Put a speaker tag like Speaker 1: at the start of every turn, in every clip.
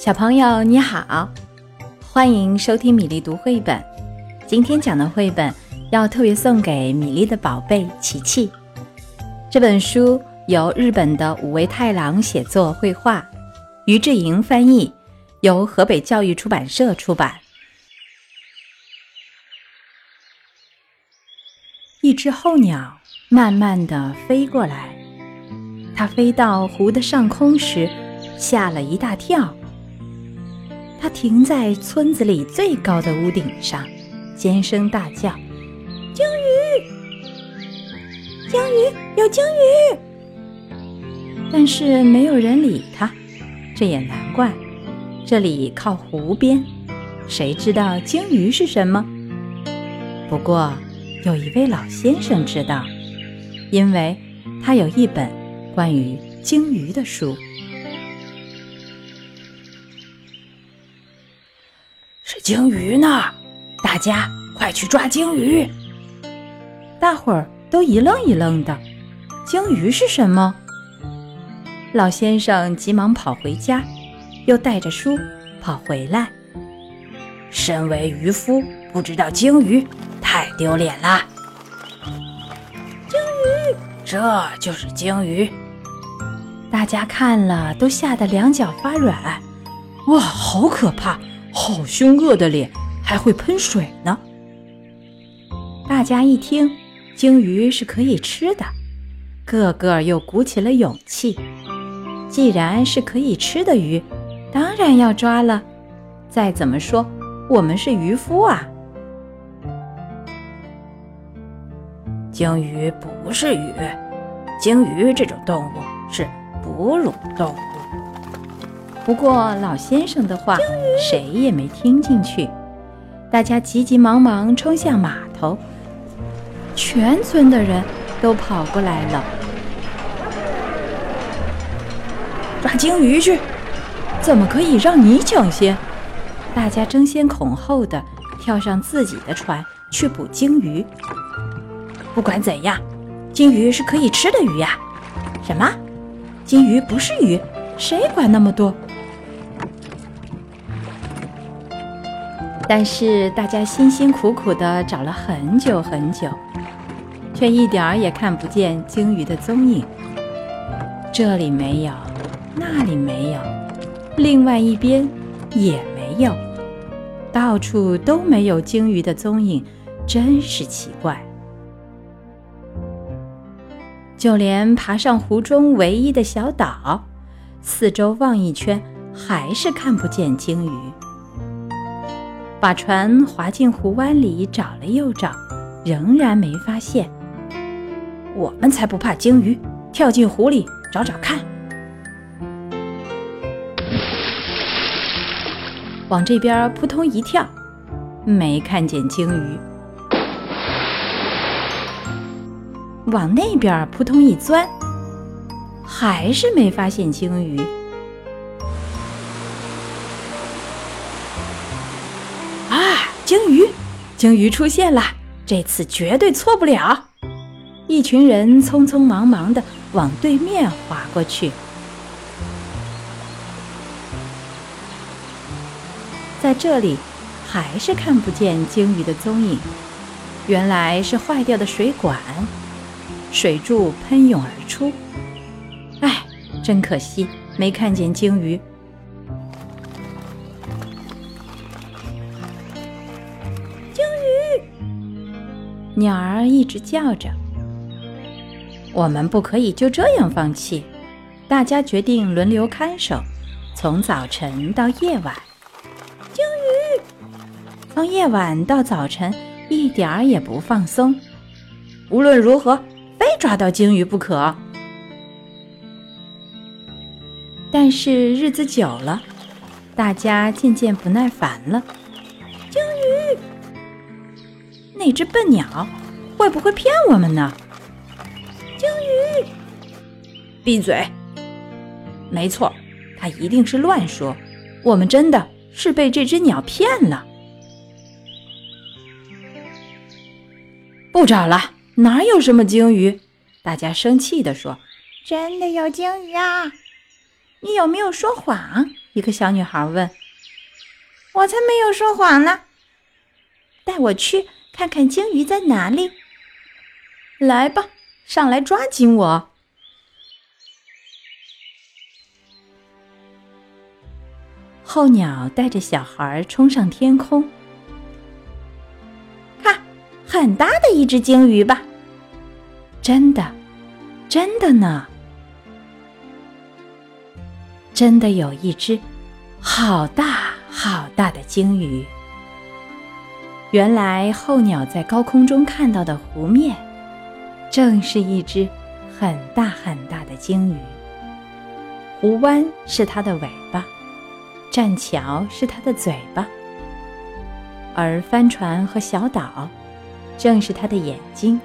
Speaker 1: 小朋友你好，欢迎收听米粒读绘本。今天讲的绘本要特别送给米粒的宝贝琪琪。这本书由日本的五味太郎写作绘画，于志莹翻译，由河北教育出版社出版。一只候鸟慢慢地飞过来，它飞到湖的上空时，吓了一大跳。它停在村子里最高的屋顶上，尖声大叫：“
Speaker 2: 鲸鱼！鲸鱼！有鲸鱼！”
Speaker 1: 但是没有人理它，这也难怪。这里靠湖边，谁知道鲸鱼是什么？不过有一位老先生知道，因为他有一本关于鲸鱼的书。
Speaker 3: 是鲸鱼呢，大家快去抓鲸鱼！
Speaker 1: 大伙儿都一愣一愣的。鲸鱼是什么？老先生急忙跑回家，又带着书跑回来。
Speaker 3: 身为渔夫，不知道鲸鱼，太丢脸啦！
Speaker 2: 鲸鱼，
Speaker 3: 这就是鲸鱼。
Speaker 1: 大家看了都吓得两脚发软。
Speaker 3: 哇，好可怕！好凶恶的脸，还会喷水呢！
Speaker 1: 大家一听，鲸鱼是可以吃的，个个又鼓起了勇气。既然是可以吃的鱼，当然要抓了。再怎么说，我们是渔夫啊。
Speaker 3: 鲸鱼不是鱼，鲸鱼这种动物是哺乳动物。
Speaker 1: 不过老先生的话，谁也没听进去。大家急急忙忙冲向码头，全村的人都跑过来了。
Speaker 3: 抓鲸鱼去！
Speaker 1: 怎么可以让你抢先？大家争先恐后的跳上自己的船去捕鲸鱼。
Speaker 3: 不管怎样，鲸鱼是可以吃的鱼呀！
Speaker 1: 什么？鲸鱼不是鱼？谁管那么多？但是大家辛辛苦苦地找了很久很久，却一点儿也看不见鲸鱼的踪影。这里没有，那里没有，另外一边也没有，到处都没有鲸鱼的踪影，真是奇怪。就连爬上湖中唯一的小岛，四周望一圈，还是看不见鲸鱼。把船划进湖湾里，找了又找，仍然没发现。
Speaker 3: 我们才不怕鲸鱼，跳进湖里找找看。
Speaker 1: 往这边扑通一跳，没看见鲸鱼；往那边扑通一钻，还是没发现鲸鱼。鲸鱼出现了！这次绝对错不了。一群人匆匆忙忙地往对面划过去，在这里还是看不见鲸鱼的踪影。原来是坏掉的水管，水柱喷涌而出。哎，真可惜，没看见鲸鱼。鸟儿一直叫着。我们不可以就这样放弃。大家决定轮流看守，从早晨到夜晚。
Speaker 2: 鲸鱼，
Speaker 1: 从夜晚到早晨，一点儿也不放松。
Speaker 3: 无论如何，非抓到鲸鱼不可。
Speaker 1: 但是日子久了，大家渐渐不耐烦了。
Speaker 2: 鲸鱼。
Speaker 1: 那只笨鸟会不会骗我们呢？
Speaker 2: 鲸鱼，
Speaker 3: 闭嘴！
Speaker 1: 没错，他一定是乱说。我们真的是被这只鸟骗了。不找了，哪有什么鲸鱼？大家生气地说：“
Speaker 2: 真的有鲸鱼啊！你有没有说谎？
Speaker 1: 一个小女孩问：“
Speaker 2: 我才没有说谎呢！带我去看看鲸鱼在哪里。”
Speaker 1: 来吧，上来抓紧我！候鸟带着小孩冲上天空，
Speaker 2: 看，很大的一只鲸鱼吧？
Speaker 1: 真的，真的呢！真的有一只好大好大的鲸鱼。原来候鸟在高空中看到的湖面，正是一只很大很大的鲸鱼。湖湾是它的尾巴。栈桥是它的嘴巴，而帆船和小岛正是它的眼睛。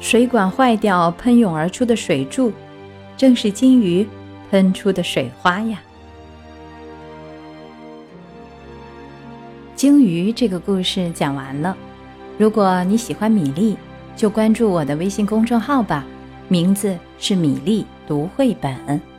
Speaker 1: 水管坏掉喷涌而出的水柱，正是金鱼喷出的水花呀。鲸鱼这个故事讲完了。如果你喜欢米粒，就关注我的微信公众号吧，名字是米粒读绘本。